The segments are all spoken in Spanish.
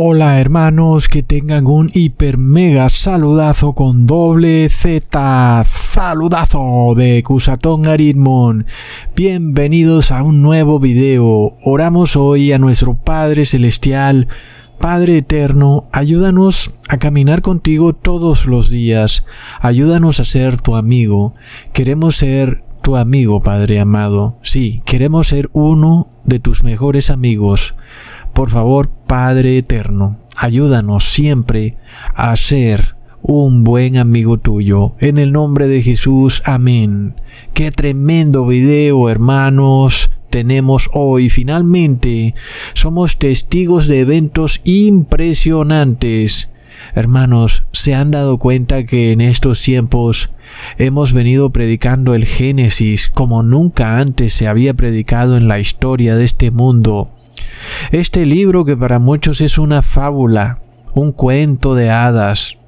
Hola hermanos, que tengan un hiper mega saludazo con doble Z. Saludazo de Cusatón Aritmon. Bienvenidos a un nuevo video. Oramos hoy a nuestro Padre Celestial. Padre Eterno, ayúdanos a caminar contigo todos los días. Ayúdanos a ser tu amigo. Queremos ser tu amigo, Padre amado. Sí, queremos ser uno de tus mejores amigos. Por favor, Padre Eterno, ayúdanos siempre a ser un buen amigo tuyo. En el nombre de Jesús, amén. Qué tremendo video, hermanos tenemos hoy. Finalmente, somos testigos de eventos impresionantes. Hermanos, ¿se han dado cuenta que en estos tiempos hemos venido predicando el Génesis como nunca antes se había predicado en la historia de este mundo? Este libro que para muchos es una fábula, un cuento de hadas,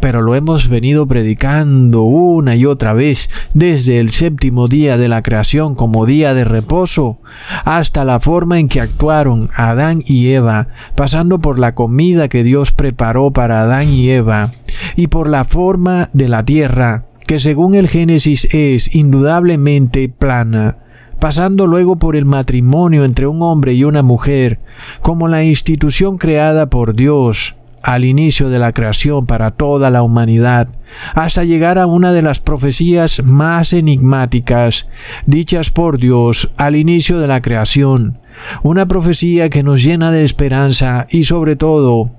pero lo hemos venido predicando una y otra vez desde el séptimo día de la creación como día de reposo hasta la forma en que actuaron Adán y Eva, pasando por la comida que Dios preparó para Adán y Eva y por la forma de la tierra que según el Génesis es indudablemente plana pasando luego por el matrimonio entre un hombre y una mujer, como la institución creada por Dios al inicio de la creación para toda la humanidad, hasta llegar a una de las profecías más enigmáticas dichas por Dios al inicio de la creación, una profecía que nos llena de esperanza y sobre todo,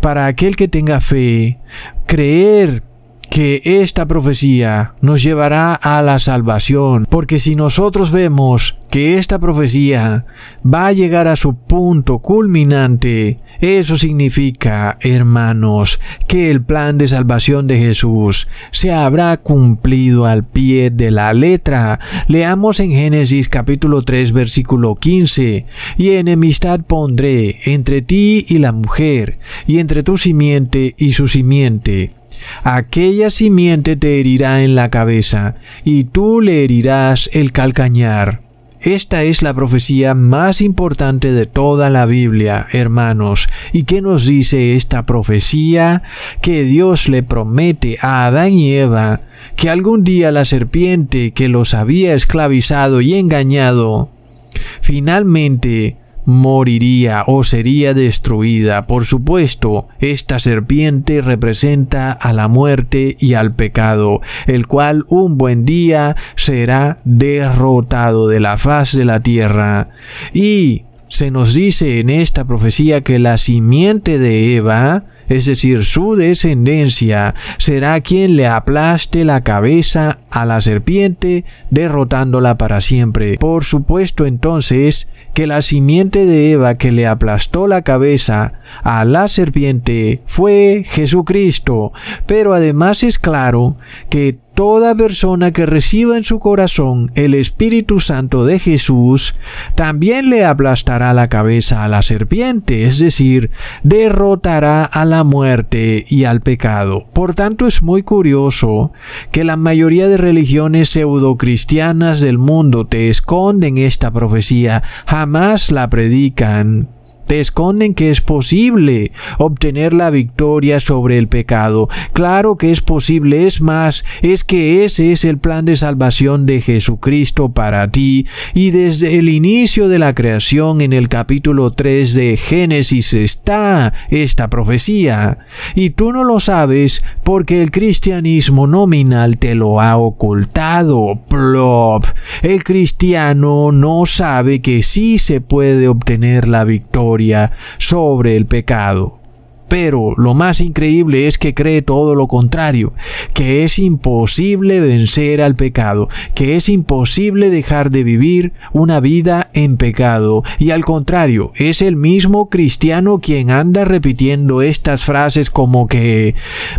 para aquel que tenga fe, creer que esta profecía nos llevará a la salvación, porque si nosotros vemos que esta profecía va a llegar a su punto culminante, eso significa, hermanos, que el plan de salvación de Jesús se habrá cumplido al pie de la letra. Leamos en Génesis capítulo 3 versículo 15, y enemistad pondré entre ti y la mujer, y entre tu simiente y su simiente Aquella simiente te herirá en la cabeza, y tú le herirás el calcañar. Esta es la profecía más importante de toda la Biblia, hermanos. ¿Y qué nos dice esta profecía? Que Dios le promete a Adán y Eva que algún día la serpiente que los había esclavizado y engañado, finalmente moriría o sería destruida. Por supuesto, esta serpiente representa a la muerte y al pecado, el cual un buen día será derrotado de la faz de la tierra. Y se nos dice en esta profecía que la simiente de Eva es decir, su descendencia, será quien le aplaste la cabeza a la serpiente, derrotándola para siempre. Por supuesto entonces que la simiente de Eva que le aplastó la cabeza a la serpiente fue Jesucristo, pero además es claro que toda persona que reciba en su corazón el Espíritu Santo de Jesús, también le aplastará la cabeza a la serpiente, es decir, derrotará a la muerte y al pecado. Por tanto, es muy curioso que la mayoría de religiones pseudocristianas del mundo te esconden esta profecía, jamás la predican te esconden que es posible obtener la victoria sobre el pecado. Claro que es posible, es más, es que ese es el plan de salvación de Jesucristo para ti. Y desde el inicio de la creación en el capítulo 3 de Génesis está esta profecía. Y tú no lo sabes porque el cristianismo nominal te lo ha ocultado. Plop. El cristiano no sabe que sí se puede obtener la victoria sobre el pecado. Pero lo más increíble es que cree todo lo contrario, que es imposible vencer al pecado, que es imposible dejar de vivir una vida en pecado. Y al contrario, es el mismo cristiano quien anda repitiendo estas frases como que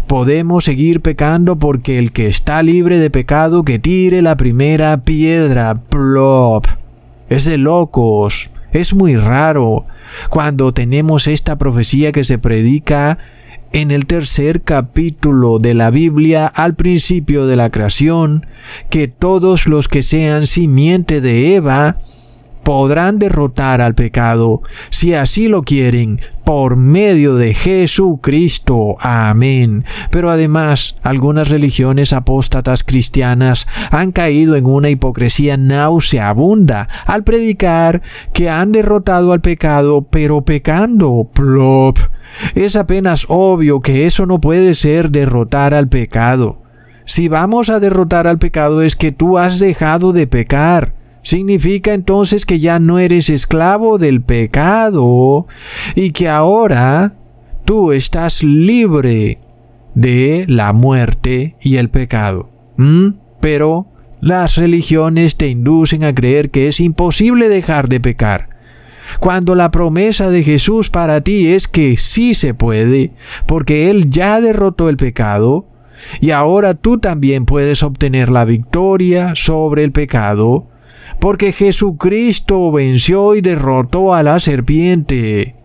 podemos seguir pecando porque el que está libre de pecado que tire la primera piedra. Plop. Es de locos. Es muy raro cuando tenemos esta profecía que se predica en el tercer capítulo de la Biblia al principio de la creación, que todos los que sean simiente de Eva podrán derrotar al pecado, si así lo quieren, por medio de Jesucristo. Amén. Pero además, algunas religiones apóstatas cristianas han caído en una hipocresía nauseabunda al predicar que han derrotado al pecado, pero pecando. Plop. Es apenas obvio que eso no puede ser derrotar al pecado. Si vamos a derrotar al pecado es que tú has dejado de pecar. Significa entonces que ya no eres esclavo del pecado y que ahora tú estás libre de la muerte y el pecado. ¿Mm? Pero las religiones te inducen a creer que es imposible dejar de pecar. Cuando la promesa de Jesús para ti es que sí se puede, porque Él ya derrotó el pecado, y ahora tú también puedes obtener la victoria sobre el pecado porque Jesucristo venció y derrotó a la serpiente.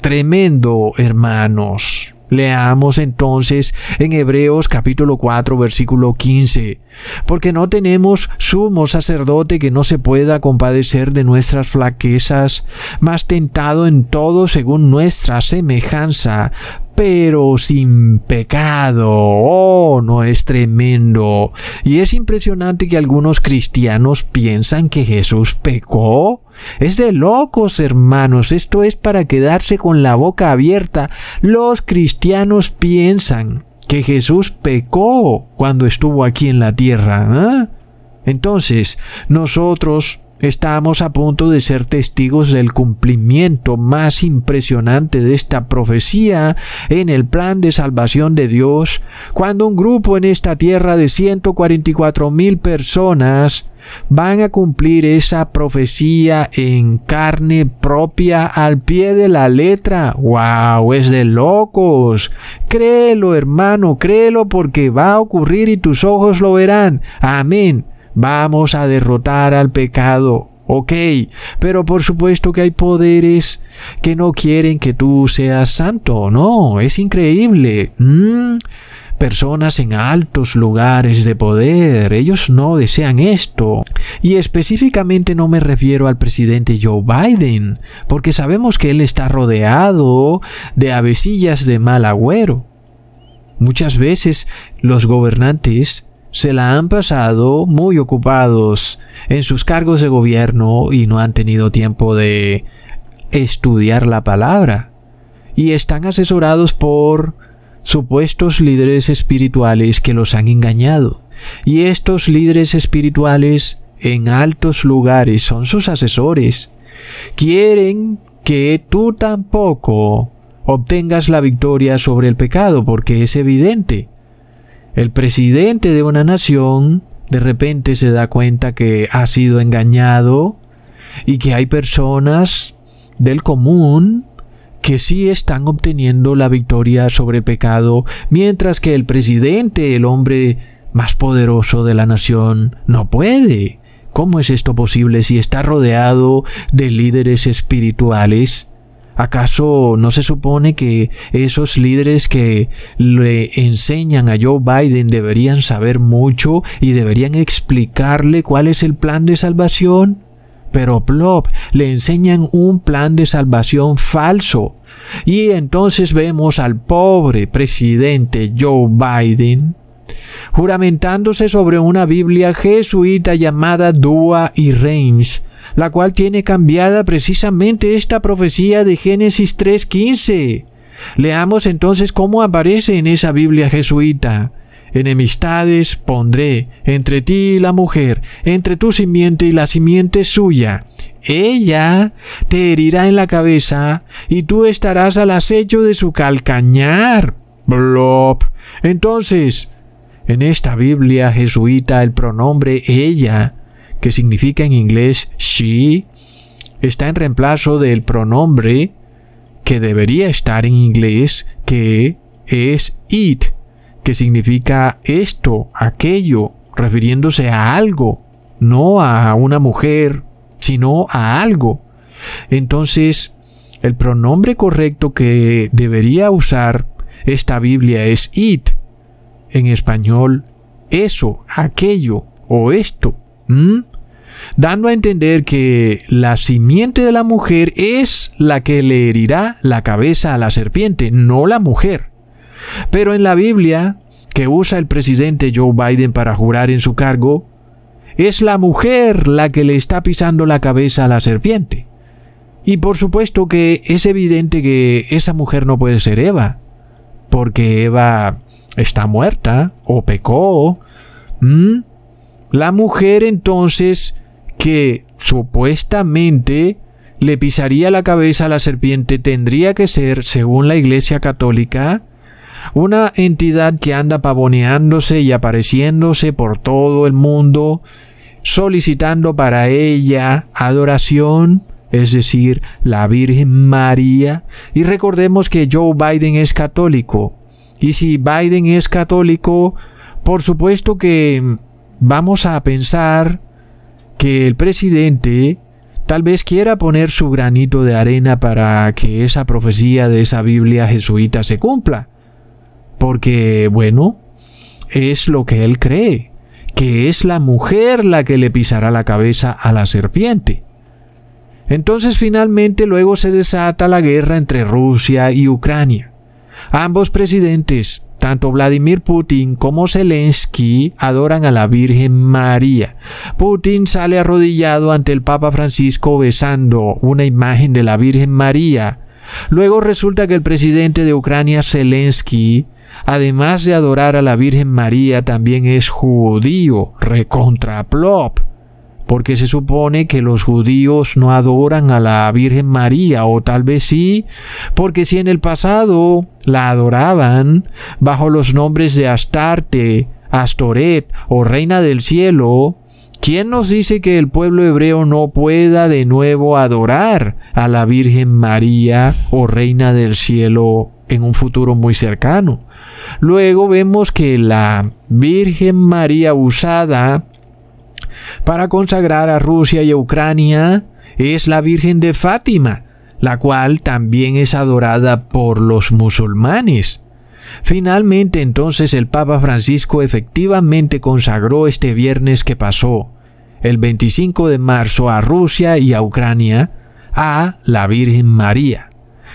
Tremendo, hermanos. Leamos entonces en Hebreos capítulo 4 versículo 15, porque no tenemos sumo sacerdote que no se pueda compadecer de nuestras flaquezas, mas tentado en todo según nuestra semejanza, pero sin pecado. Oh, no es tremendo. Y es impresionante que algunos cristianos piensan que Jesús pecó. Es de locos, hermanos. Esto es para quedarse con la boca abierta. Los cristianos piensan que Jesús pecó cuando estuvo aquí en la tierra. ¿ah? Entonces, nosotros Estamos a punto de ser testigos del cumplimiento más impresionante de esta profecía en el plan de salvación de Dios, cuando un grupo en esta tierra de 144 mil personas van a cumplir esa profecía en carne propia al pie de la letra. ¡Wow! Es de locos. Créelo, hermano, créelo porque va a ocurrir y tus ojos lo verán. Amén. Vamos a derrotar al pecado. Ok, pero por supuesto que hay poderes que no quieren que tú seas santo. No, es increíble. Mm, personas en altos lugares de poder, ellos no desean esto. Y específicamente no me refiero al presidente Joe Biden, porque sabemos que él está rodeado de avecillas de mal agüero. Muchas veces los gobernantes se la han pasado muy ocupados en sus cargos de gobierno y no han tenido tiempo de estudiar la palabra. Y están asesorados por supuestos líderes espirituales que los han engañado. Y estos líderes espirituales en altos lugares son sus asesores. Quieren que tú tampoco obtengas la victoria sobre el pecado porque es evidente el presidente de una nación de repente se da cuenta que ha sido engañado y que hay personas del común que sí están obteniendo la victoria sobre pecado, mientras que el presidente, el hombre más poderoso de la nación, no puede. ¿Cómo es esto posible si está rodeado de líderes espirituales? ¿Acaso no se supone que esos líderes que le enseñan a Joe Biden deberían saber mucho y deberían explicarle cuál es el plan de salvación? Pero plop, le enseñan un plan de salvación falso. Y entonces vemos al pobre presidente Joe Biden juramentándose sobre una Biblia jesuita llamada Dua y Reigns, la cual tiene cambiada precisamente esta profecía de Génesis 3.15. Leamos entonces cómo aparece en esa Biblia jesuita. Enemistades pondré entre ti y la mujer, entre tu simiente y la simiente suya. Ella te herirá en la cabeza y tú estarás al acecho de su calcañar. Blop. Entonces, en esta Biblia jesuita el pronombre ella que significa en inglés she, está en reemplazo del pronombre que debería estar en inglés, que es it, que significa esto, aquello, refiriéndose a algo, no a una mujer, sino a algo. Entonces, el pronombre correcto que debería usar esta Biblia es it. En español, eso, aquello o esto. Dando a entender que la simiente de la mujer es la que le herirá la cabeza a la serpiente, no la mujer. Pero en la Biblia, que usa el presidente Joe Biden para jurar en su cargo, es la mujer la que le está pisando la cabeza a la serpiente. Y por supuesto que es evidente que esa mujer no puede ser Eva, porque Eva está muerta o pecó. La mujer entonces que supuestamente le pisaría la cabeza a la serpiente tendría que ser, según la Iglesia Católica, una entidad que anda pavoneándose y apareciéndose por todo el mundo, solicitando para ella adoración, es decir, la Virgen María. Y recordemos que Joe Biden es católico. Y si Biden es católico, por supuesto que vamos a pensar que el presidente tal vez quiera poner su granito de arena para que esa profecía de esa Biblia jesuita se cumpla. Porque, bueno, es lo que él cree, que es la mujer la que le pisará la cabeza a la serpiente. Entonces finalmente luego se desata la guerra entre Rusia y Ucrania. Ambos presidentes tanto Vladimir Putin como Zelensky adoran a la Virgen María. Putin sale arrodillado ante el Papa Francisco besando una imagen de la Virgen María. Luego resulta que el presidente de Ucrania, Zelensky, además de adorar a la Virgen María, también es judío, recontra plop porque se supone que los judíos no adoran a la Virgen María, o tal vez sí, porque si en el pasado la adoraban bajo los nombres de Astarte, Astoret o Reina del Cielo, ¿quién nos dice que el pueblo hebreo no pueda de nuevo adorar a la Virgen María o Reina del Cielo en un futuro muy cercano? Luego vemos que la Virgen María usada para consagrar a Rusia y a Ucrania es la Virgen de Fátima, la cual también es adorada por los musulmanes. Finalmente entonces el Papa Francisco efectivamente consagró este viernes que pasó, el 25 de marzo, a Rusia y a Ucrania, a la Virgen María.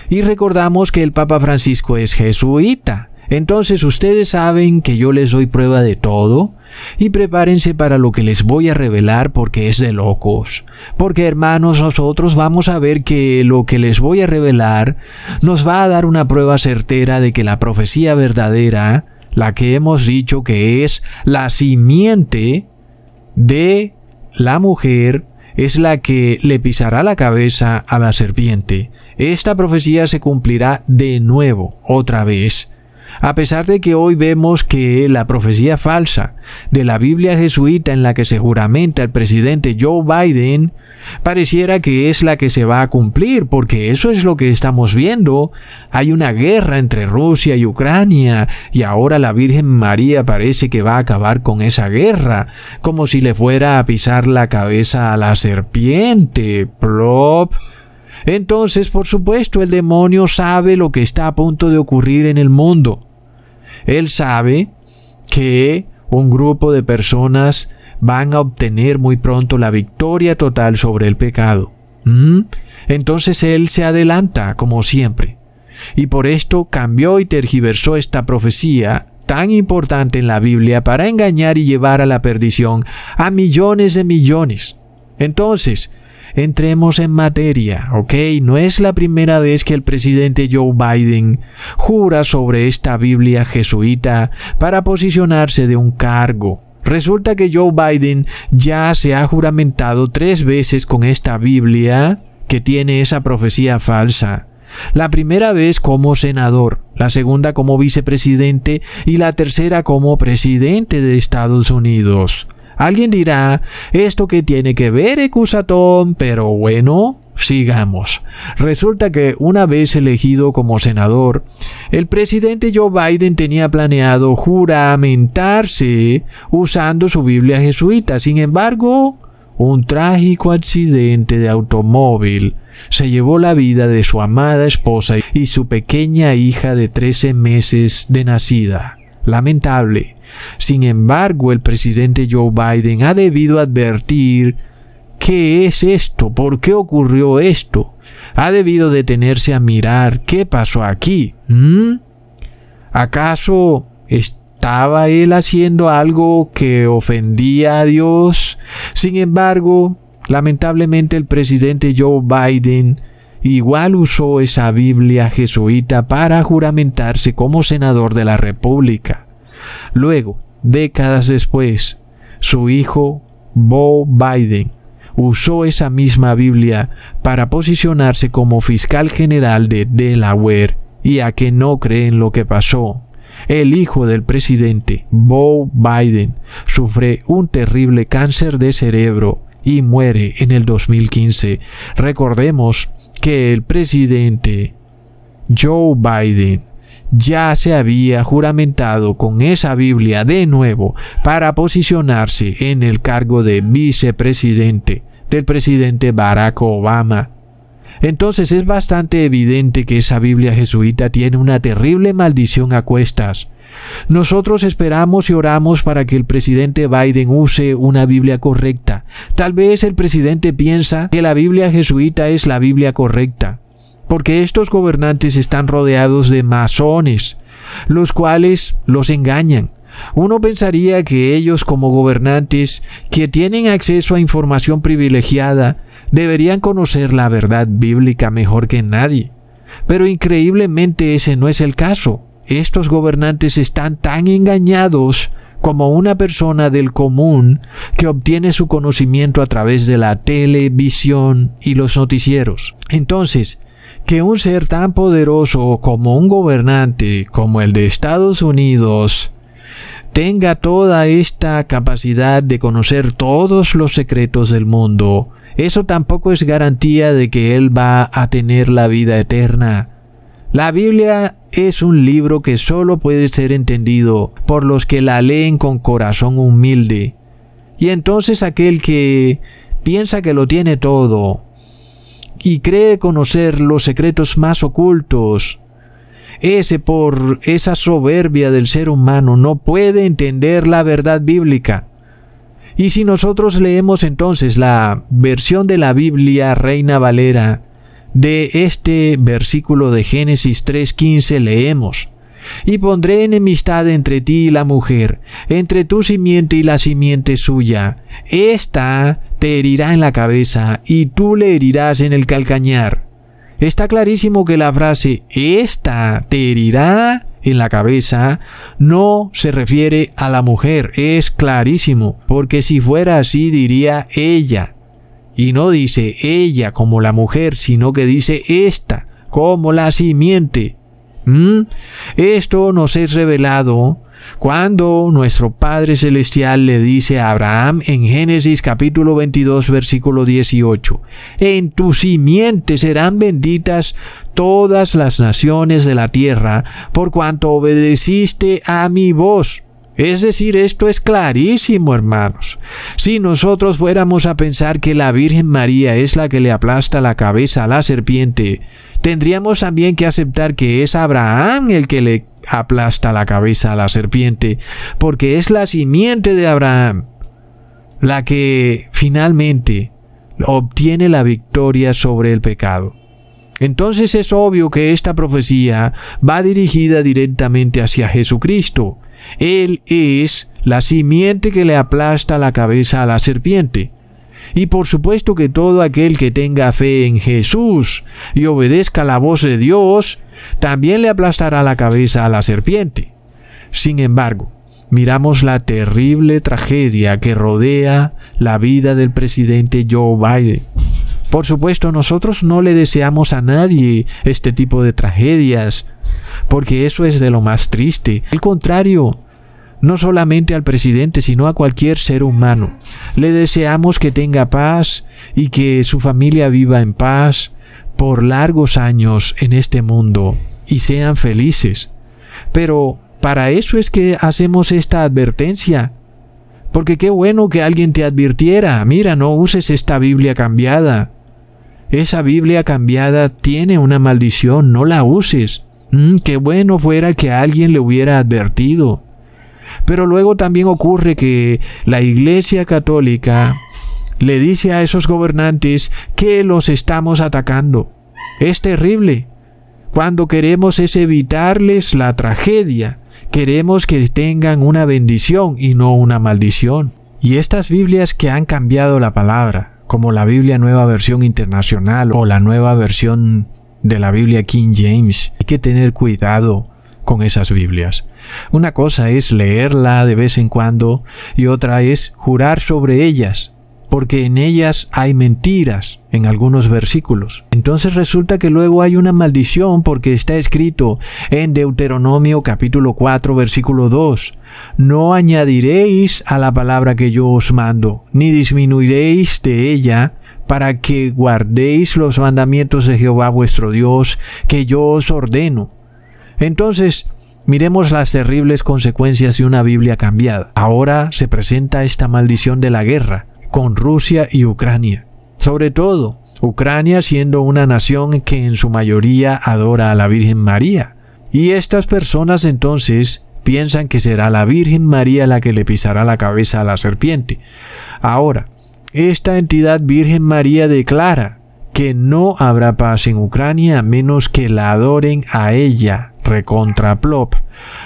Y recordamos que el Papa Francisco es jesuita, entonces ustedes saben que yo les doy prueba de todo y prepárense para lo que les voy a revelar porque es de locos. Porque hermanos, nosotros vamos a ver que lo que les voy a revelar nos va a dar una prueba certera de que la profecía verdadera, la que hemos dicho que es la simiente de la mujer, es la que le pisará la cabeza a la serpiente. Esta profecía se cumplirá de nuevo, otra vez, a pesar de que hoy vemos que la profecía falsa de la Biblia jesuita en la que se juramenta el presidente Joe Biden pareciera que es la que se va a cumplir, porque eso es lo que estamos viendo. Hay una guerra entre Rusia y Ucrania y ahora la Virgen María parece que va a acabar con esa guerra, como si le fuera a pisar la cabeza a la serpiente. Plop. Entonces, por supuesto, el demonio sabe lo que está a punto de ocurrir en el mundo. Él sabe que un grupo de personas van a obtener muy pronto la victoria total sobre el pecado. ¿Mm? Entonces él se adelanta, como siempre. Y por esto cambió y tergiversó esta profecía tan importante en la Biblia para engañar y llevar a la perdición a millones de millones. Entonces, Entremos en materia, ¿ok? No es la primera vez que el presidente Joe Biden jura sobre esta Biblia jesuita para posicionarse de un cargo. Resulta que Joe Biden ya se ha juramentado tres veces con esta Biblia que tiene esa profecía falsa. La primera vez como senador, la segunda como vicepresidente y la tercera como presidente de Estados Unidos. Alguien dirá, ¿esto que tiene que ver, Ecusatón? Pero bueno, sigamos. Resulta que una vez elegido como senador, el presidente Joe Biden tenía planeado juramentarse usando su Biblia jesuita. Sin embargo, un trágico accidente de automóvil se llevó la vida de su amada esposa y su pequeña hija de 13 meses de nacida lamentable. Sin embargo, el presidente Joe Biden ha debido advertir ¿qué es esto? ¿Por qué ocurrió esto? Ha debido detenerse a mirar qué pasó aquí. ¿Mm? ¿Acaso estaba él haciendo algo que ofendía a Dios? Sin embargo, lamentablemente el presidente Joe Biden igual usó esa Biblia jesuita para juramentarse como senador de la República. Luego, décadas después, su hijo, Bo Biden, usó esa misma Biblia para posicionarse como fiscal general de Delaware y a que no creen lo que pasó. El hijo del presidente, Bo Biden, sufre un terrible cáncer de cerebro y muere en el 2015. Recordemos que el presidente Joe Biden ya se había juramentado con esa Biblia de nuevo para posicionarse en el cargo de vicepresidente del presidente Barack Obama. Entonces es bastante evidente que esa Biblia jesuita tiene una terrible maldición a cuestas. Nosotros esperamos y oramos para que el presidente Biden use una Biblia correcta. Tal vez el presidente piensa que la Biblia jesuita es la Biblia correcta porque estos gobernantes están rodeados de masones, los cuales los engañan. Uno pensaría que ellos como gobernantes, que tienen acceso a información privilegiada, deberían conocer la verdad bíblica mejor que nadie. Pero increíblemente ese no es el caso. Estos gobernantes están tan engañados como una persona del común que obtiene su conocimiento a través de la televisión y los noticieros. Entonces, que un ser tan poderoso como un gobernante como el de Estados Unidos tenga toda esta capacidad de conocer todos los secretos del mundo, eso tampoco es garantía de que él va a tener la vida eterna. La Biblia es un libro que solo puede ser entendido por los que la leen con corazón humilde. Y entonces aquel que piensa que lo tiene todo, y cree conocer los secretos más ocultos. Ese por esa soberbia del ser humano no puede entender la verdad bíblica. Y si nosotros leemos entonces la versión de la Biblia Reina Valera de este versículo de Génesis 3.15 leemos, y pondré enemistad entre ti y la mujer, entre tu simiente y la simiente suya. Esta te herirá en la cabeza y tú le herirás en el calcañar. Está clarísimo que la frase esta te herirá en la cabeza no se refiere a la mujer, es clarísimo, porque si fuera así diría ella. Y no dice ella como la mujer, sino que dice esta como la simiente. ¿Mm? Esto nos es revelado cuando nuestro Padre Celestial le dice a Abraham en Génesis capítulo 22 versículo 18, En tu simiente serán benditas todas las naciones de la tierra, por cuanto obedeciste a mi voz. Es decir, esto es clarísimo, hermanos. Si nosotros fuéramos a pensar que la Virgen María es la que le aplasta la cabeza a la serpiente, tendríamos también que aceptar que es Abraham el que le aplasta la cabeza a la serpiente, porque es la simiente de Abraham la que finalmente obtiene la victoria sobre el pecado. Entonces es obvio que esta profecía va dirigida directamente hacia Jesucristo. Él es la simiente que le aplasta la cabeza a la serpiente. Y por supuesto que todo aquel que tenga fe en Jesús y obedezca la voz de Dios, también le aplastará la cabeza a la serpiente. Sin embargo, miramos la terrible tragedia que rodea la vida del presidente Joe Biden. Por supuesto, nosotros no le deseamos a nadie este tipo de tragedias, porque eso es de lo más triste. Al contrario, no solamente al presidente, sino a cualquier ser humano. Le deseamos que tenga paz y que su familia viva en paz por largos años en este mundo y sean felices. Pero para eso es que hacemos esta advertencia. Porque qué bueno que alguien te advirtiera, mira, no uses esta Biblia cambiada. Esa Biblia cambiada tiene una maldición, no la uses. Mm, qué bueno fuera que alguien le hubiera advertido. Pero luego también ocurre que la Iglesia Católica le dice a esos gobernantes que los estamos atacando. Es terrible. Cuando queremos es evitarles la tragedia, queremos que tengan una bendición y no una maldición. Y estas Biblias que han cambiado la palabra, como la Biblia Nueva Versión Internacional o la nueva versión de la Biblia King James, hay que tener cuidado con esas Biblias. Una cosa es leerla de vez en cuando y otra es jurar sobre ellas, porque en ellas hay mentiras en algunos versículos. Entonces resulta que luego hay una maldición porque está escrito en Deuteronomio capítulo 4 versículo 2, no añadiréis a la palabra que yo os mando, ni disminuiréis de ella, para que guardéis los mandamientos de Jehová vuestro Dios, que yo os ordeno entonces, miremos las terribles consecuencias de una Biblia cambiada. Ahora se presenta esta maldición de la guerra con Rusia y Ucrania. Sobre todo, Ucrania siendo una nación que en su mayoría adora a la Virgen María. Y estas personas entonces piensan que será la Virgen María la que le pisará la cabeza a la serpiente. Ahora, esta entidad Virgen María declara que no habrá paz en Ucrania a menos que la adoren a ella recontra plop.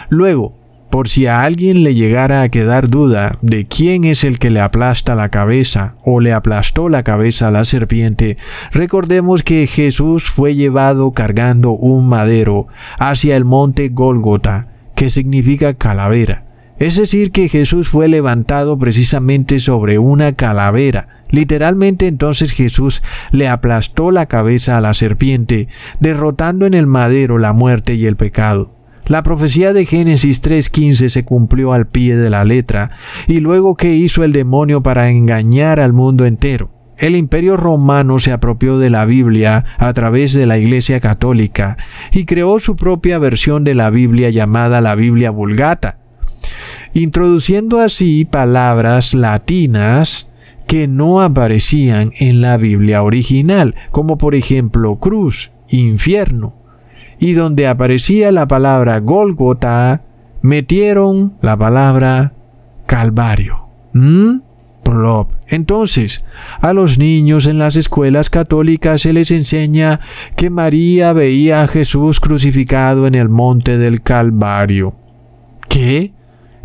Luego, por si a alguien le llegara a quedar duda de quién es el que le aplasta la cabeza o le aplastó la cabeza a la serpiente, recordemos que Jesús fue llevado cargando un madero hacia el monte Gólgota, que significa calavera. Es decir, que Jesús fue levantado precisamente sobre una calavera, Literalmente entonces Jesús le aplastó la cabeza a la serpiente, derrotando en el madero la muerte y el pecado. La profecía de Génesis 3.15 se cumplió al pie de la letra, y luego ¿qué hizo el demonio para engañar al mundo entero? El imperio romano se apropió de la Biblia a través de la Iglesia católica y creó su propia versión de la Biblia llamada la Biblia Vulgata, introduciendo así palabras latinas que no aparecían en la Biblia original, como por ejemplo cruz, infierno, y donde aparecía la palabra Golgota, metieron la palabra Calvario. ¿Mm? Entonces, a los niños en las escuelas católicas se les enseña que María veía a Jesús crucificado en el monte del Calvario. ¿Qué?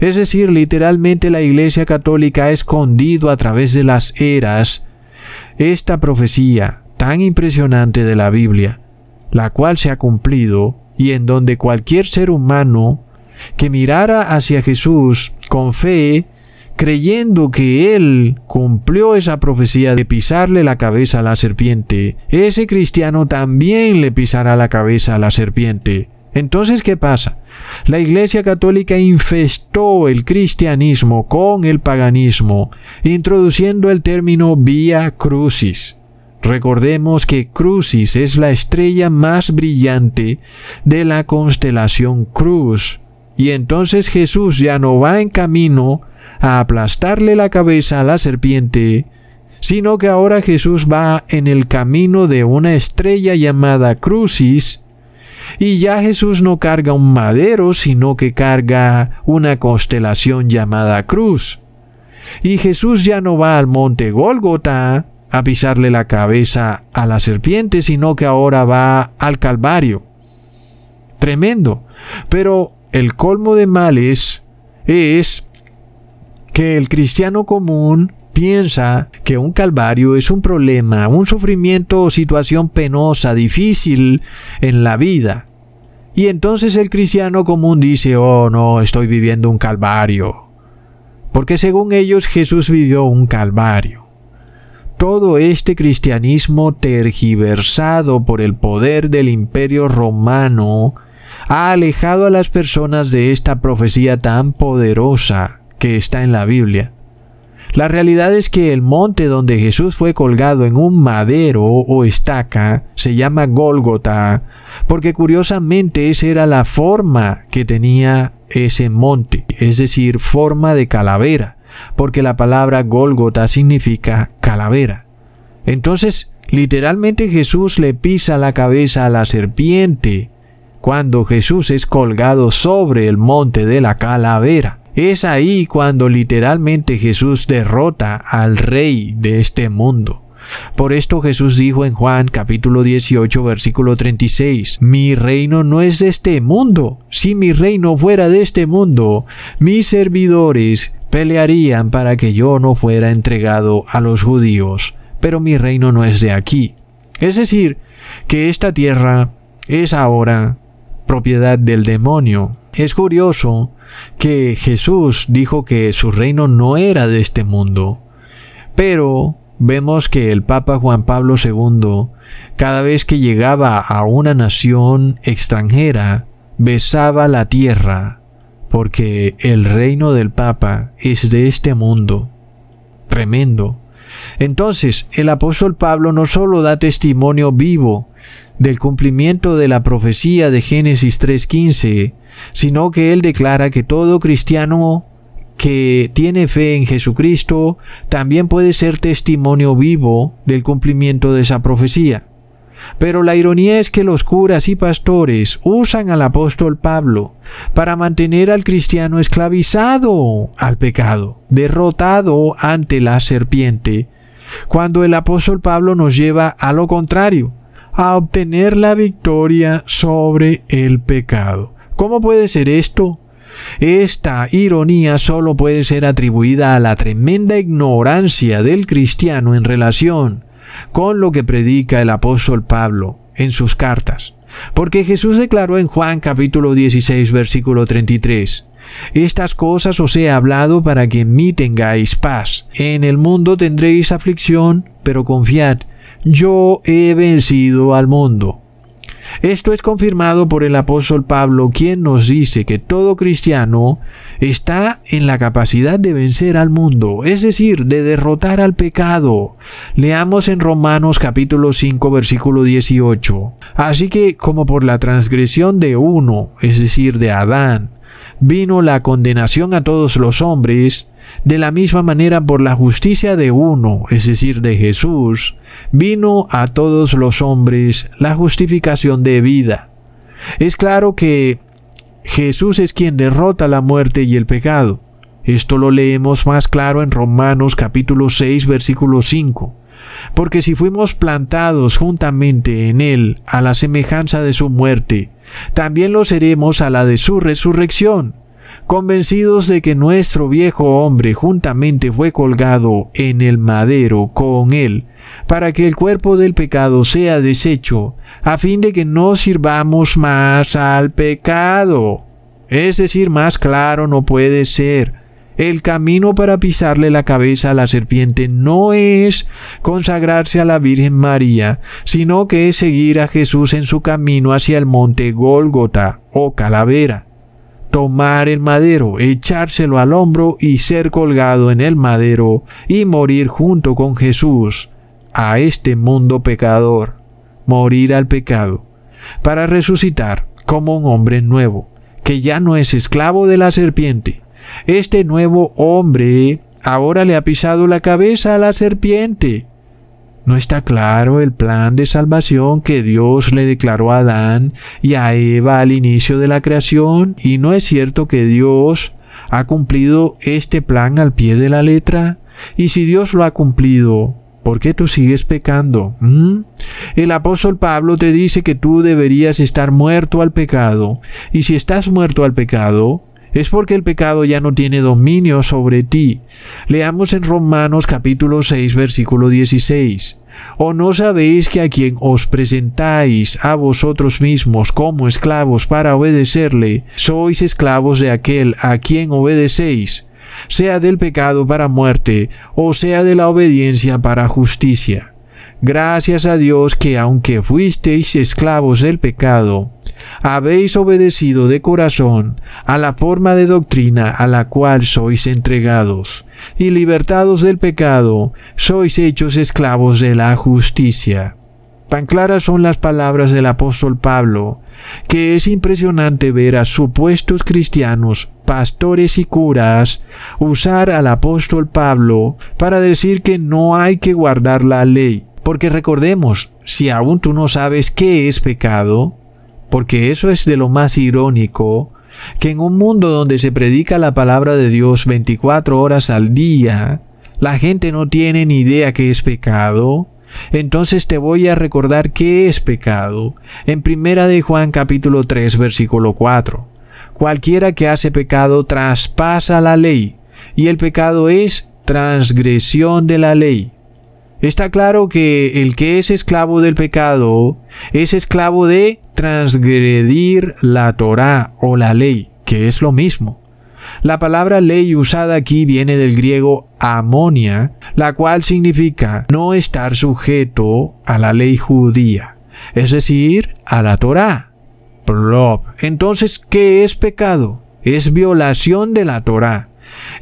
Es decir, literalmente la Iglesia Católica ha escondido a través de las eras esta profecía tan impresionante de la Biblia, la cual se ha cumplido y en donde cualquier ser humano que mirara hacia Jesús con fe, creyendo que Él cumplió esa profecía de pisarle la cabeza a la serpiente, ese cristiano también le pisará la cabeza a la serpiente. Entonces, ¿qué pasa? La Iglesia Católica infestó el cristianismo con el paganismo, introduciendo el término vía crucis. Recordemos que Crucis es la estrella más brillante de la constelación Cruz, y entonces Jesús ya no va en camino a aplastarle la cabeza a la serpiente, sino que ahora Jesús va en el camino de una estrella llamada Crucis, y ya Jesús no carga un madero, sino que carga una constelación llamada cruz. Y Jesús ya no va al monte Gólgota a pisarle la cabeza a la serpiente, sino que ahora va al Calvario. Tremendo. Pero el colmo de males es que el cristiano común piensa que un calvario es un problema, un sufrimiento o situación penosa, difícil en la vida. Y entonces el cristiano común dice, oh no, estoy viviendo un calvario. Porque según ellos Jesús vivió un calvario. Todo este cristianismo tergiversado por el poder del imperio romano ha alejado a las personas de esta profecía tan poderosa que está en la Biblia. La realidad es que el monte donde Jesús fue colgado en un madero o estaca se llama Gólgota, porque curiosamente esa era la forma que tenía ese monte, es decir, forma de calavera, porque la palabra Gólgota significa calavera. Entonces, literalmente Jesús le pisa la cabeza a la serpiente cuando Jesús es colgado sobre el monte de la calavera. Es ahí cuando literalmente Jesús derrota al rey de este mundo. Por esto Jesús dijo en Juan capítulo 18 versículo 36, Mi reino no es de este mundo. Si mi reino fuera de este mundo, mis servidores pelearían para que yo no fuera entregado a los judíos. Pero mi reino no es de aquí. Es decir, que esta tierra es ahora propiedad del demonio. Es curioso que Jesús dijo que su reino no era de este mundo, pero vemos que el Papa Juan Pablo II, cada vez que llegaba a una nación extranjera, besaba la tierra, porque el reino del Papa es de este mundo. Tremendo. Entonces, el apóstol Pablo no solo da testimonio vivo del cumplimiento de la profecía de Génesis 3.15, sino que él declara que todo cristiano que tiene fe en Jesucristo también puede ser testimonio vivo del cumplimiento de esa profecía. Pero la ironía es que los curas y pastores usan al apóstol Pablo para mantener al cristiano esclavizado al pecado, derrotado ante la serpiente, cuando el apóstol Pablo nos lleva a lo contrario, a obtener la victoria sobre el pecado. ¿Cómo puede ser esto? Esta ironía solo puede ser atribuida a la tremenda ignorancia del cristiano en relación con lo que predica el apóstol Pablo en sus cartas. Porque Jesús declaró en Juan capítulo 16 versículo 33, Estas cosas os he hablado para que en mí tengáis paz. En el mundo tendréis aflicción, pero confiad, yo he vencido al mundo. Esto es confirmado por el apóstol Pablo, quien nos dice que todo cristiano está en la capacidad de vencer al mundo, es decir, de derrotar al pecado. Leamos en Romanos capítulo 5 versículo 18. Así que como por la transgresión de uno, es decir, de Adán, vino la condenación a todos los hombres, de la misma manera por la justicia de uno, es decir, de Jesús, vino a todos los hombres la justificación de vida. Es claro que Jesús es quien derrota la muerte y el pecado. Esto lo leemos más claro en Romanos capítulo 6 versículo 5. Porque si fuimos plantados juntamente en Él a la semejanza de su muerte, también lo seremos a la de su resurrección, convencidos de que nuestro viejo hombre juntamente fue colgado en el madero con Él, para que el cuerpo del pecado sea deshecho, a fin de que no sirvamos más al pecado. Es decir, más claro no puede ser el camino para pisarle la cabeza a la serpiente no es consagrarse a la Virgen María, sino que es seguir a Jesús en su camino hacia el monte Gólgota o Calavera. Tomar el madero, echárselo al hombro y ser colgado en el madero y morir junto con Jesús a este mundo pecador, morir al pecado, para resucitar como un hombre nuevo, que ya no es esclavo de la serpiente, este nuevo hombre ahora le ha pisado la cabeza a la serpiente. ¿No está claro el plan de salvación que Dios le declaró a Adán y a Eva al inicio de la creación? ¿Y no es cierto que Dios ha cumplido este plan al pie de la letra? Y si Dios lo ha cumplido, ¿por qué tú sigues pecando? ¿Mm? El apóstol Pablo te dice que tú deberías estar muerto al pecado. Y si estás muerto al pecado, es porque el pecado ya no tiene dominio sobre ti. Leamos en Romanos capítulo 6 versículo 16. ¿O no sabéis que a quien os presentáis a vosotros mismos como esclavos para obedecerle, sois esclavos de aquel a quien obedecéis, sea del pecado para muerte, o sea de la obediencia para justicia? Gracias a Dios que aunque fuisteis esclavos del pecado, habéis obedecido de corazón a la forma de doctrina a la cual sois entregados, y libertados del pecado, sois hechos esclavos de la justicia. Tan claras son las palabras del apóstol Pablo, que es impresionante ver a supuestos cristianos, pastores y curas usar al apóstol Pablo para decir que no hay que guardar la ley. Porque recordemos, si aún tú no sabes qué es pecado, porque eso es de lo más irónico que en un mundo donde se predica la palabra de Dios 24 horas al día, la gente no tiene ni idea qué es pecado. Entonces te voy a recordar qué es pecado. En primera de Juan capítulo 3 versículo 4. Cualquiera que hace pecado traspasa la ley, y el pecado es transgresión de la ley. Está claro que el que es esclavo del pecado es esclavo de transgredir la Torah o la ley, que es lo mismo. La palabra ley usada aquí viene del griego amonia, la cual significa no estar sujeto a la ley judía, es decir, a la Torah. Entonces, ¿qué es pecado? Es violación de la Torah.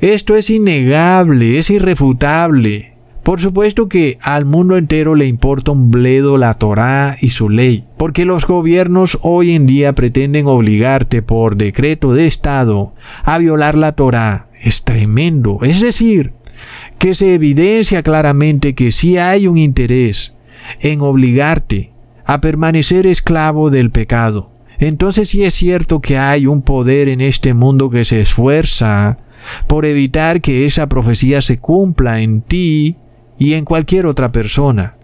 Esto es innegable, es irrefutable. Por supuesto que al mundo entero le importa un bledo la Torá y su ley, porque los gobiernos hoy en día pretenden obligarte por decreto de Estado a violar la Torá. Es tremendo. Es decir, que se evidencia claramente que sí hay un interés en obligarte a permanecer esclavo del pecado. Entonces sí es cierto que hay un poder en este mundo que se esfuerza por evitar que esa profecía se cumpla en ti y en cualquier otra persona.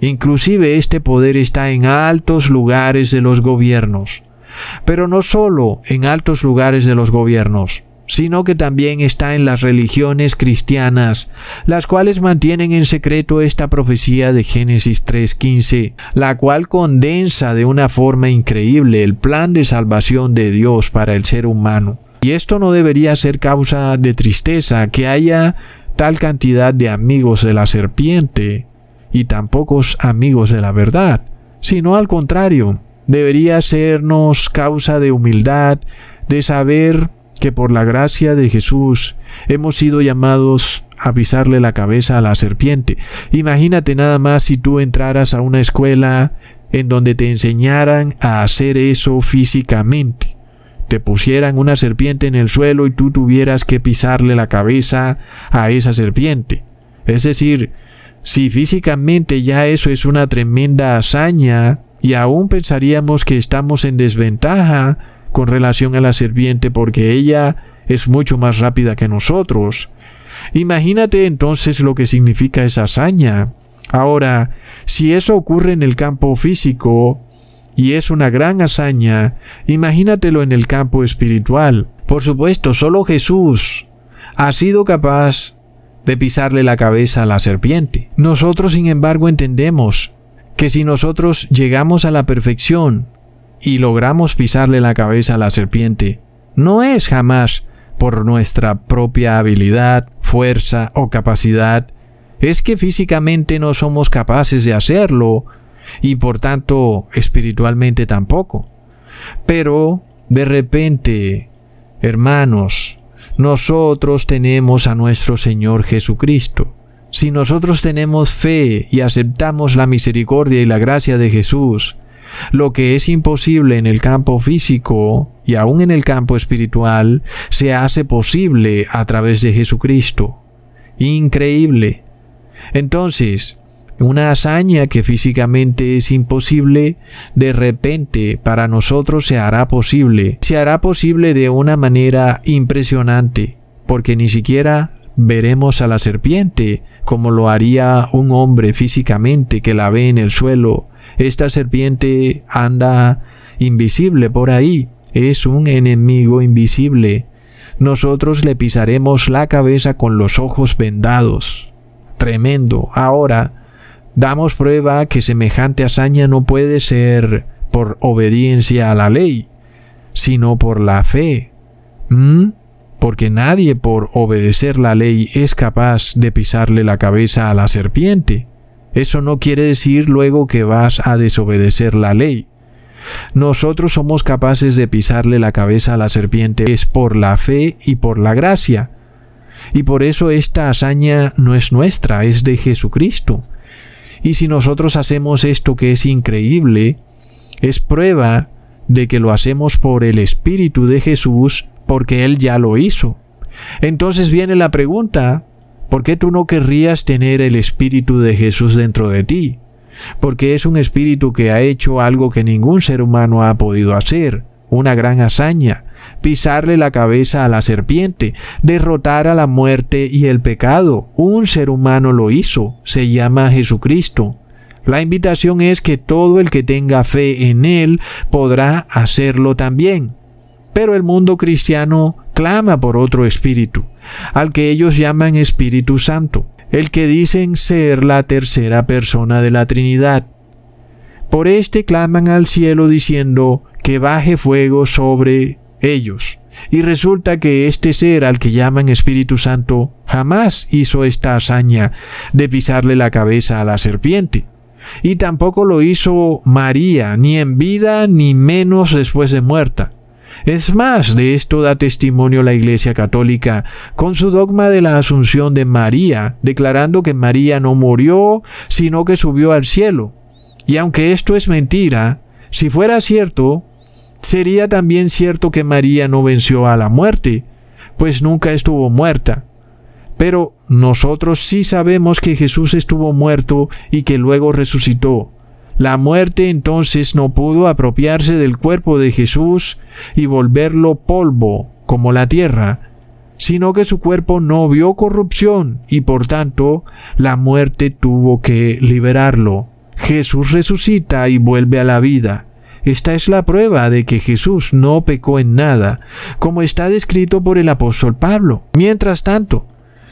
Inclusive este poder está en altos lugares de los gobiernos. Pero no solo en altos lugares de los gobiernos, sino que también está en las religiones cristianas, las cuales mantienen en secreto esta profecía de Génesis 3.15, la cual condensa de una forma increíble el plan de salvación de Dios para el ser humano. Y esto no debería ser causa de tristeza que haya tal cantidad de amigos de la serpiente y tan pocos amigos de la verdad, sino al contrario, debería sernos causa de humildad, de saber que por la gracia de Jesús hemos sido llamados a pisarle la cabeza a la serpiente. Imagínate nada más si tú entraras a una escuela en donde te enseñaran a hacer eso físicamente te pusieran una serpiente en el suelo y tú tuvieras que pisarle la cabeza a esa serpiente. Es decir, si físicamente ya eso es una tremenda hazaña y aún pensaríamos que estamos en desventaja con relación a la serpiente porque ella es mucho más rápida que nosotros. Imagínate entonces lo que significa esa hazaña. Ahora, si eso ocurre en el campo físico, y es una gran hazaña, imagínatelo en el campo espiritual. Por supuesto, solo Jesús ha sido capaz de pisarle la cabeza a la serpiente. Nosotros, sin embargo, entendemos que si nosotros llegamos a la perfección y logramos pisarle la cabeza a la serpiente, no es jamás por nuestra propia habilidad, fuerza o capacidad, es que físicamente no somos capaces de hacerlo, y por tanto espiritualmente tampoco. Pero de repente, hermanos, nosotros tenemos a nuestro Señor Jesucristo. Si nosotros tenemos fe y aceptamos la misericordia y la gracia de Jesús, lo que es imposible en el campo físico y aún en el campo espiritual se hace posible a través de Jesucristo. Increíble. Entonces, una hazaña que físicamente es imposible, de repente para nosotros se hará posible. Se hará posible de una manera impresionante, porque ni siquiera veremos a la serpiente como lo haría un hombre físicamente que la ve en el suelo. Esta serpiente anda invisible por ahí, es un enemigo invisible. Nosotros le pisaremos la cabeza con los ojos vendados. Tremendo. Ahora, damos prueba que semejante hazaña no puede ser por obediencia a la ley, sino por la fe. ¿Mm? Porque nadie por obedecer la ley es capaz de pisarle la cabeza a la serpiente. Eso no quiere decir luego que vas a desobedecer la ley. Nosotros somos capaces de pisarle la cabeza a la serpiente es por la fe y por la gracia. Y por eso esta hazaña no es nuestra, es de Jesucristo. Y si nosotros hacemos esto que es increíble, es prueba de que lo hacemos por el Espíritu de Jesús, porque Él ya lo hizo. Entonces viene la pregunta, ¿por qué tú no querrías tener el Espíritu de Jesús dentro de ti? Porque es un Espíritu que ha hecho algo que ningún ser humano ha podido hacer, una gran hazaña, pisarle la cabeza a la serpiente, derrotar a la muerte y el pecado. Un ser humano lo hizo, se llama Jesucristo. La invitación es que todo el que tenga fe en Él podrá hacerlo también. Pero el mundo cristiano clama por otro espíritu, al que ellos llaman Espíritu Santo, el que dicen ser la tercera persona de la Trinidad. Por este claman al cielo diciendo que baje fuego sobre ellos. Y resulta que este ser al que llaman Espíritu Santo jamás hizo esta hazaña de pisarle la cabeza a la serpiente. Y tampoco lo hizo María, ni en vida, ni menos después de muerta. Es más, de esto da testimonio la Iglesia Católica con su dogma de la Asunción de María, declarando que María no murió, sino que subió al cielo. Y aunque esto es mentira, si fuera cierto, sería también cierto que María no venció a la muerte, pues nunca estuvo muerta. Pero nosotros sí sabemos que Jesús estuvo muerto y que luego resucitó. La muerte entonces no pudo apropiarse del cuerpo de Jesús y volverlo polvo como la tierra, sino que su cuerpo no vio corrupción y por tanto la muerte tuvo que liberarlo. Jesús resucita y vuelve a la vida. Esta es la prueba de que Jesús no pecó en nada, como está descrito por el apóstol Pablo. Mientras tanto,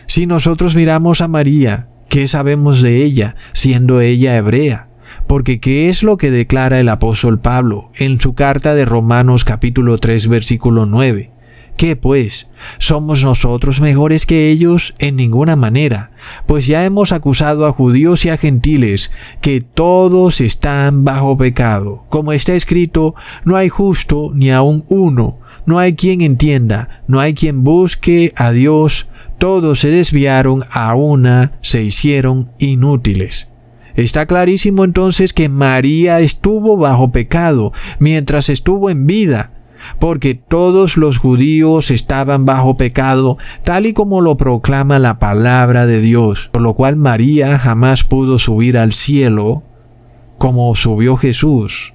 si nosotros miramos a María, ¿qué sabemos de ella, siendo ella hebrea? Porque ¿qué es lo que declara el apóstol Pablo en su carta de Romanos capítulo 3 versículo 9? ¿Qué pues? ¿Somos nosotros mejores que ellos? En ninguna manera, pues ya hemos acusado a judíos y a gentiles que todos están bajo pecado. Como está escrito, no hay justo ni aun uno, no hay quien entienda, no hay quien busque a Dios, todos se desviaron a una, se hicieron inútiles. Está clarísimo entonces que María estuvo bajo pecado mientras estuvo en vida, porque todos los judíos estaban bajo pecado, tal y como lo proclama la palabra de Dios, por lo cual María jamás pudo subir al cielo como subió Jesús.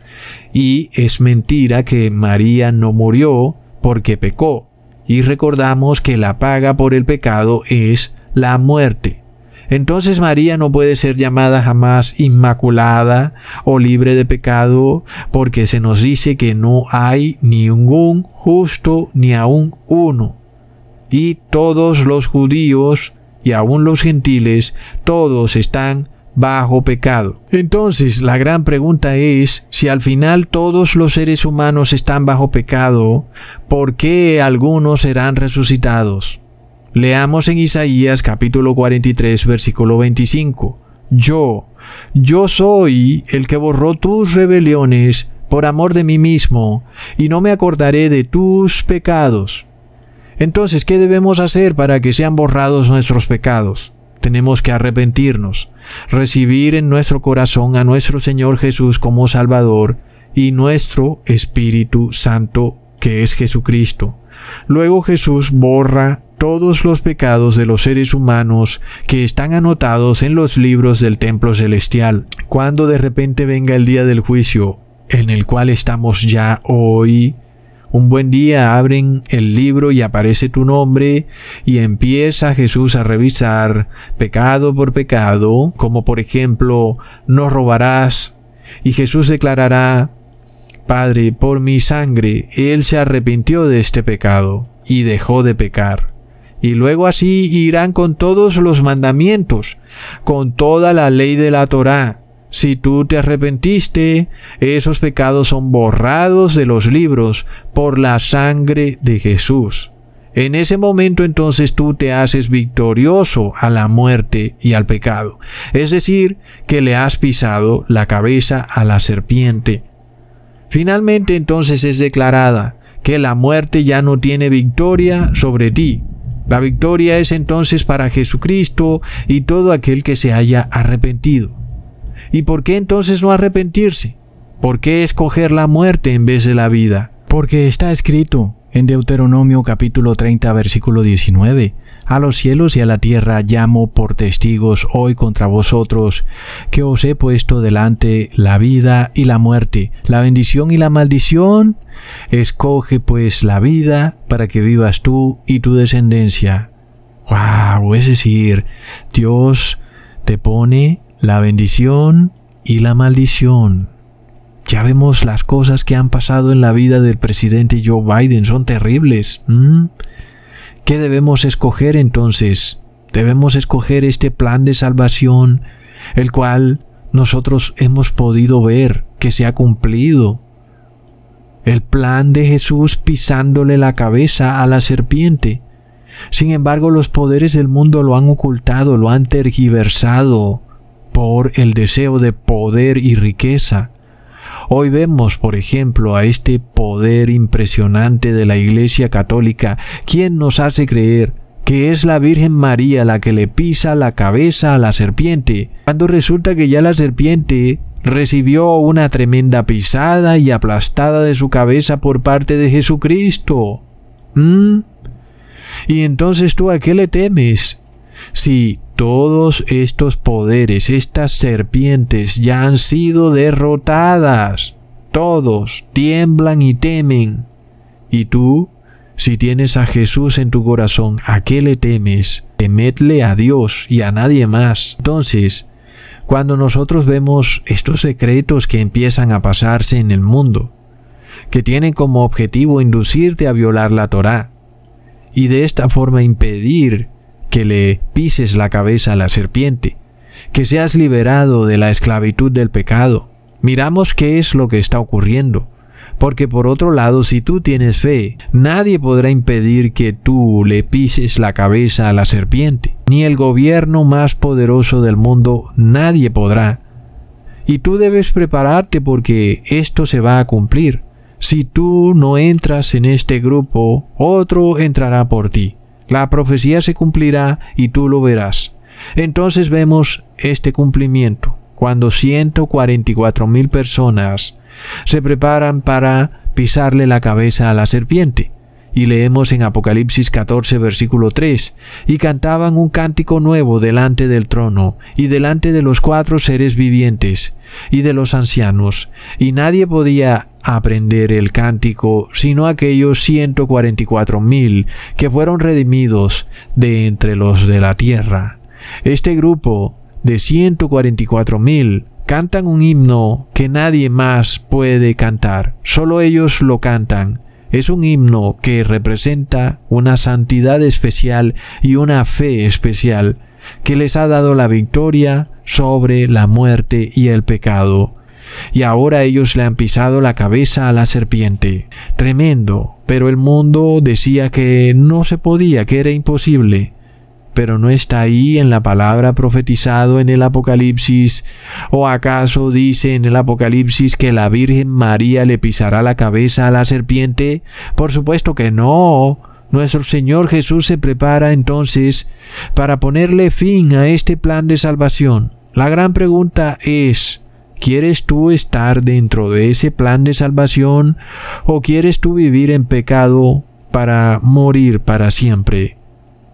Y es mentira que María no murió porque pecó. Y recordamos que la paga por el pecado es la muerte. Entonces María no puede ser llamada jamás inmaculada o libre de pecado porque se nos dice que no hay ningún justo ni aun uno. Y todos los judíos y aun los gentiles, todos están bajo pecado. Entonces, la gran pregunta es, si al final todos los seres humanos están bajo pecado, ¿por qué algunos serán resucitados? Leamos en Isaías capítulo 43 versículo 25. Yo, yo soy el que borró tus rebeliones por amor de mí mismo, y no me acordaré de tus pecados. Entonces, ¿qué debemos hacer para que sean borrados nuestros pecados? Tenemos que arrepentirnos, recibir en nuestro corazón a nuestro Señor Jesús como Salvador y nuestro Espíritu Santo, que es Jesucristo. Luego Jesús borra todos los pecados de los seres humanos que están anotados en los libros del templo celestial. Cuando de repente venga el día del juicio, en el cual estamos ya hoy, un buen día abren el libro y aparece tu nombre y empieza Jesús a revisar pecado por pecado, como por ejemplo, no robarás. Y Jesús declarará, Padre, por mi sangre, Él se arrepintió de este pecado y dejó de pecar. Y luego así irán con todos los mandamientos, con toda la ley de la Torá. Si tú te arrepentiste, esos pecados son borrados de los libros por la sangre de Jesús. En ese momento entonces tú te haces victorioso a la muerte y al pecado. Es decir, que le has pisado la cabeza a la serpiente. Finalmente entonces es declarada que la muerte ya no tiene victoria sobre ti, la victoria es entonces para Jesucristo y todo aquel que se haya arrepentido. ¿Y por qué entonces no arrepentirse? ¿Por qué escoger la muerte en vez de la vida? Porque está escrito, En Deuteronomio capítulo 30 versículo 19, a los cielos y a la tierra llamo por testigos hoy contra vosotros, que os he puesto delante la vida y la muerte, la bendición y la maldición. Escoge pues la vida para que vivas tú y tu descendencia. ¡Wow! Es decir, Dios te pone la bendición y la maldición. Ya vemos las cosas que han pasado en la vida del presidente Joe Biden, son terribles. ¿Qué debemos escoger entonces? Debemos escoger este plan de salvación, el cual nosotros hemos podido ver que se ha cumplido. El plan de Jesús pisándole la cabeza a la serpiente. Sin embargo, los poderes del mundo lo han ocultado, lo han tergiversado por el deseo de poder y riqueza. Hoy vemos, por ejemplo, a este poder impresionante de la Iglesia Católica, quien nos hace creer que es la Virgen María la que le pisa la cabeza a la serpiente, cuando resulta que ya la serpiente recibió una tremenda pisada y aplastada de su cabeza por parte de Jesucristo. ¿Mm? ¿Y entonces tú a qué le temes? Si todos estos poderes, estas serpientes ya han sido derrotadas. Todos tiemblan y temen. Y tú, si tienes a Jesús en tu corazón, ¿a qué le temes? Temedle a Dios y a nadie más. Entonces, cuando nosotros vemos estos secretos que empiezan a pasarse en el mundo, que tienen como objetivo inducirte a violar la Torá, y de esta forma impedir que le pises la cabeza a la serpiente, que seas liberado de la esclavitud del pecado. Miramos qué es lo que está ocurriendo. Porque por otro lado, si tú tienes fe, nadie podrá impedir que tú le pises la cabeza a la serpiente. Ni el gobierno más poderoso del mundo, nadie podrá. Y tú debes prepararte porque esto se va a cumplir. Si tú no entras en este grupo, otro entrará por ti. La profecía se cumplirá y tú lo verás. Entonces vemos este cumplimiento, cuando 144 mil personas se preparan para pisarle la cabeza a la serpiente. Y leemos en Apocalipsis 14, versículo 3, y cantaban un cántico nuevo delante del trono, y delante de los cuatro seres vivientes, y de los ancianos, y nadie podía aprender el cántico sino aquellos 144 mil que fueron redimidos de entre los de la tierra. Este grupo de 144 mil cantan un himno que nadie más puede cantar, solo ellos lo cantan, es un himno que representa una santidad especial y una fe especial que les ha dado la victoria sobre la muerte y el pecado. Y ahora ellos le han pisado la cabeza a la serpiente. Tremendo. Pero el mundo decía que no se podía, que era imposible pero no está ahí en la palabra profetizado en el Apocalipsis? ¿O acaso dice en el Apocalipsis que la Virgen María le pisará la cabeza a la serpiente? Por supuesto que no. Nuestro Señor Jesús se prepara entonces para ponerle fin a este plan de salvación. La gran pregunta es, ¿Quieres tú estar dentro de ese plan de salvación o quieres tú vivir en pecado para morir para siempre?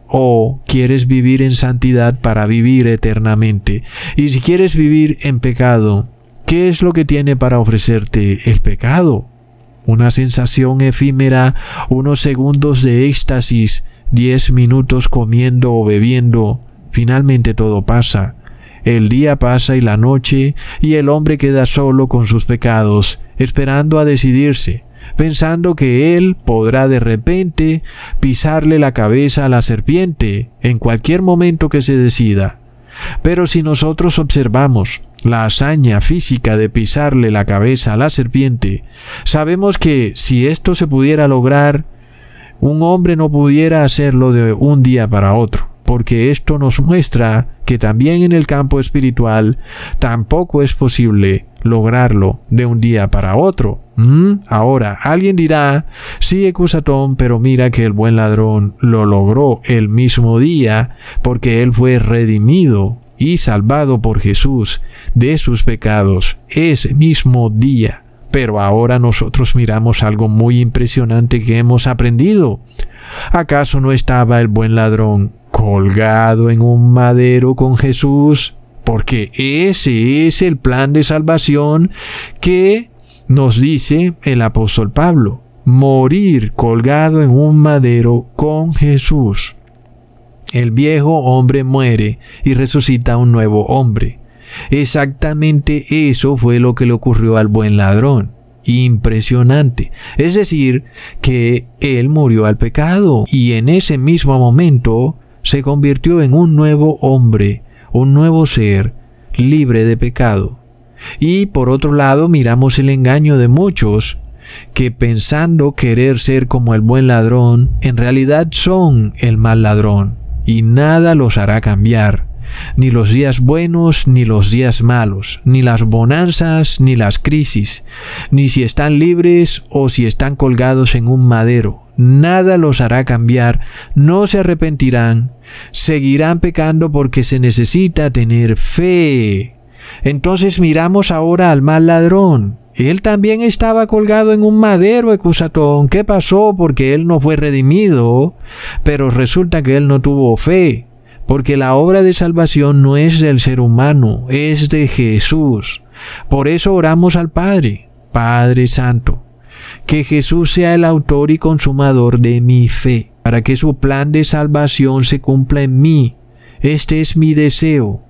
O quieres vivir en santidad para vivir eternamente. Y si quieres vivir en pecado, ¿qué es lo que tiene para ofrecerte el pecado? Una sensación efímera, unos segundos de éxtasis, diez minutos comiendo o bebiendo, finalmente todo pasa. El día pasa y la noche, y el hombre queda solo con sus pecados, esperando a decidirse pensando que él podrá de repente pisarle la cabeza a la serpiente en cualquier momento que se decida. Pero si nosotros observamos la hazaña física de pisarle la cabeza a la serpiente, sabemos que si esto se pudiera lograr, un hombre no pudiera hacerlo de un día para otro porque esto nos muestra que también en el campo espiritual tampoco es posible lograrlo de un día para otro. ¿Mm? Ahora, alguien dirá, sí, Ecusatón, pero mira que el buen ladrón lo logró el mismo día porque él fue redimido y salvado por Jesús de sus pecados ese mismo día. Pero ahora nosotros miramos algo muy impresionante que hemos aprendido. ¿Acaso no estaba el buen ladrón colgado en un madero con Jesús? Porque ese es el plan de salvación que nos dice el apóstol Pablo. Morir colgado en un madero con Jesús. El viejo hombre muere y resucita un nuevo hombre. Exactamente eso fue lo que le ocurrió al buen ladrón. Impresionante. Es decir, que él murió al pecado y en ese mismo momento se convirtió en un nuevo hombre, un nuevo ser, libre de pecado. Y por otro lado miramos el engaño de muchos que pensando querer ser como el buen ladrón, en realidad son el mal ladrón, y nada los hará cambiar ni los días buenos ni los días malos, ni las bonanzas ni las crisis, ni si están libres o si están colgados en un madero. Nada los hará cambiar, no se arrepentirán, seguirán pecando porque se necesita tener fe. Entonces miramos ahora al mal ladrón. Él también estaba colgado en un madero, Ecusatón. ¿Qué pasó? Porque él no fue redimido, pero resulta que él no tuvo fe porque la obra de salvación no es del ser humano, es de Jesús. Por eso oramos al Padre, Padre Santo, que Jesús sea el autor y consumador de mi fe, para que su plan de salvación se cumpla en mí. Este es mi deseo.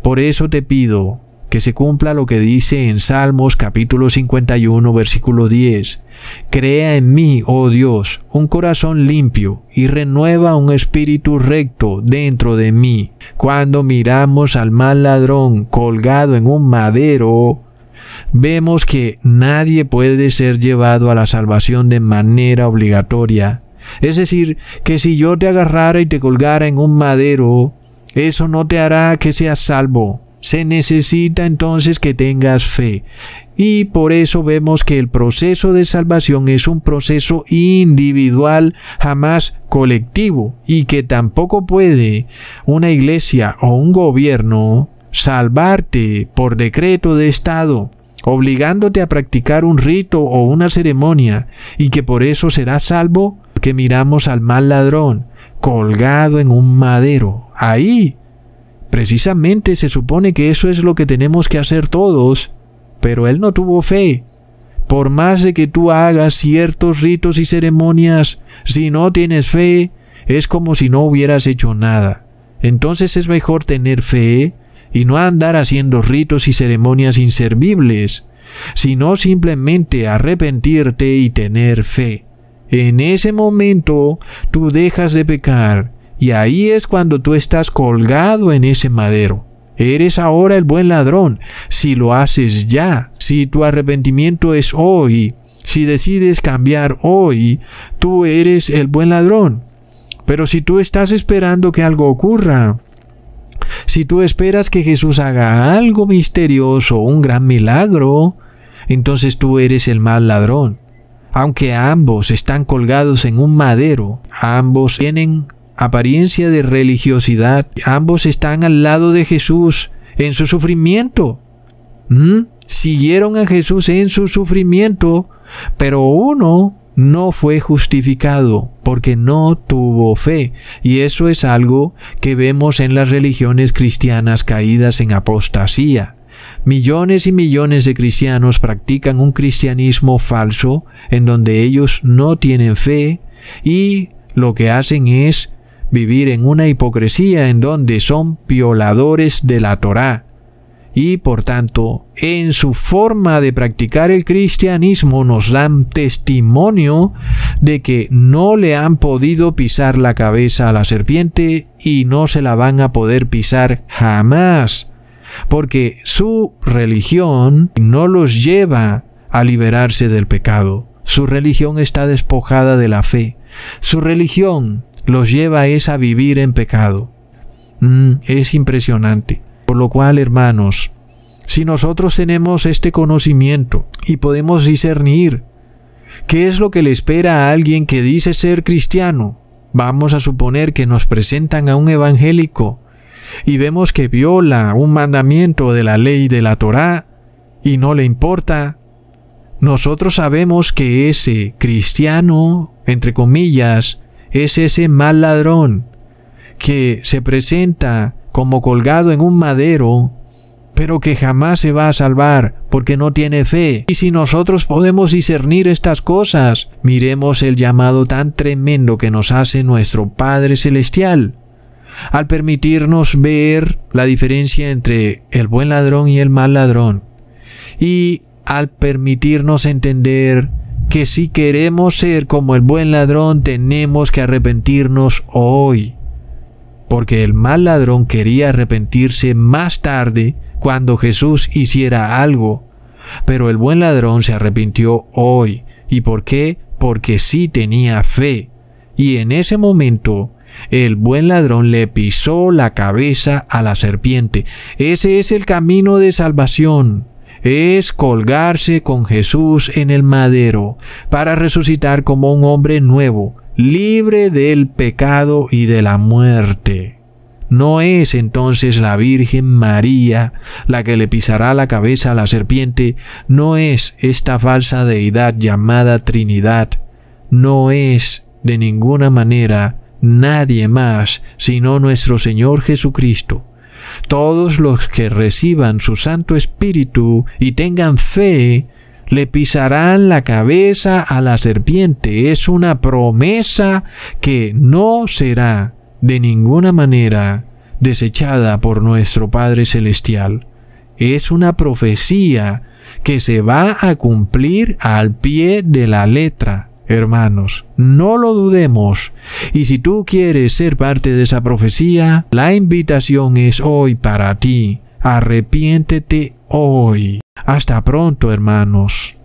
Por eso te pido, que se cumpla lo que dice en Salmos capítulo 51 versículo 10. Crea en mí, oh Dios, un corazón limpio y renueva un espíritu recto dentro de mí. Cuando miramos al mal ladrón colgado en un madero, vemos que nadie puede ser llevado a la salvación de manera obligatoria. Es decir, que si yo te agarrara y te colgara en un madero, eso no te hará que seas salvo. Se necesita entonces que tengas fe. Y por eso vemos que el proceso de salvación es un proceso individual, jamás colectivo, y que tampoco puede una iglesia o un gobierno salvarte por decreto de Estado, obligándote a practicar un rito o una ceremonia, y que por eso serás salvo, que miramos al mal ladrón colgado en un madero. Ahí Precisamente se supone que eso es lo que tenemos que hacer todos, pero él no tuvo fe. Por más de que tú hagas ciertos ritos y ceremonias, si no tienes fe, es como si no hubieras hecho nada. Entonces es mejor tener fe y no andar haciendo ritos y ceremonias inservibles, sino simplemente arrepentirte y tener fe. En ese momento tú dejas de pecar y ahí es cuando tú estás colgado en ese madero. Eres ahora el buen ladrón, si lo haces ya, si tu arrepentimiento es hoy, si decides cambiar hoy, tú eres el buen ladrón. Pero si tú estás esperando que algo ocurra, si tú esperas que Jesús haga algo misterioso, un gran milagro, entonces tú eres el mal ladrón. Aunque ambos están colgados en un madero, ambos tienen apariencia de religiosidad, ambos están al lado de Jesús en su sufrimiento. ¿Mm? Siguieron a Jesús en su sufrimiento, pero uno no fue justificado porque no tuvo fe. Y eso es algo que vemos en las religiones cristianas caídas en apostasía. Millones y millones de cristianos practican un cristianismo falso en donde ellos no tienen fe y lo que hacen es vivir en una hipocresía en donde son violadores de la Torá y por tanto en su forma de practicar el cristianismo nos dan testimonio de que no le han podido pisar la cabeza a la serpiente y no se la van a poder pisar jamás porque su religión no los lleva a liberarse del pecado. Su religión está despojada de la fe. Su religión los lleva es a vivir en pecado. Mm, es impresionante. Por lo cual, hermanos, si nosotros tenemos este conocimiento y podemos discernir qué es lo que le espera a alguien que dice ser cristiano, vamos a suponer que nos presentan a un evangélico y vemos que viola un mandamiento de la ley de la Torá y no le importa, nosotros sabemos que ese cristiano, entre comillas, es ese mal ladrón que se presenta como colgado en un madero, pero que jamás se va a salvar porque no tiene fe. Y si nosotros podemos discernir estas cosas, miremos el llamado tan tremendo que nos hace nuestro Padre Celestial al permitirnos ver la diferencia entre el buen ladrón y el mal ladrón. Y al permitirnos entender que si queremos ser como el buen ladrón tenemos que arrepentirnos hoy porque el mal ladrón quería arrepentirse más tarde cuando Jesús hiciera algo. Pero el buen ladrón se arrepintió hoy. ¿Y por qué? Porque sí tenía fe. Y en ese momento el buen ladrón le pisó la cabeza a la serpiente. Ese es el camino de salvación. Es colgarse con Jesús en el madero para resucitar como un hombre nuevo, libre del pecado y de la muerte. ¿No es entonces la Virgen María la que le pisará la cabeza a la serpiente? ¿No es esta falsa deidad llamada Trinidad? ¿No es de ninguna manera nadie más sino nuestro Señor Jesucristo? Todos los que reciban su Santo Espíritu y tengan fe le pisarán la cabeza a la serpiente. Es una promesa que no será de ninguna manera desechada por nuestro Padre Celestial. Es una profecía que se va a cumplir al pie de la letra. Hermanos, no lo dudemos. Y si tú quieres ser parte de esa profecía, la invitación es hoy para ti. Arrepiéntete hoy. Hasta pronto, hermanos.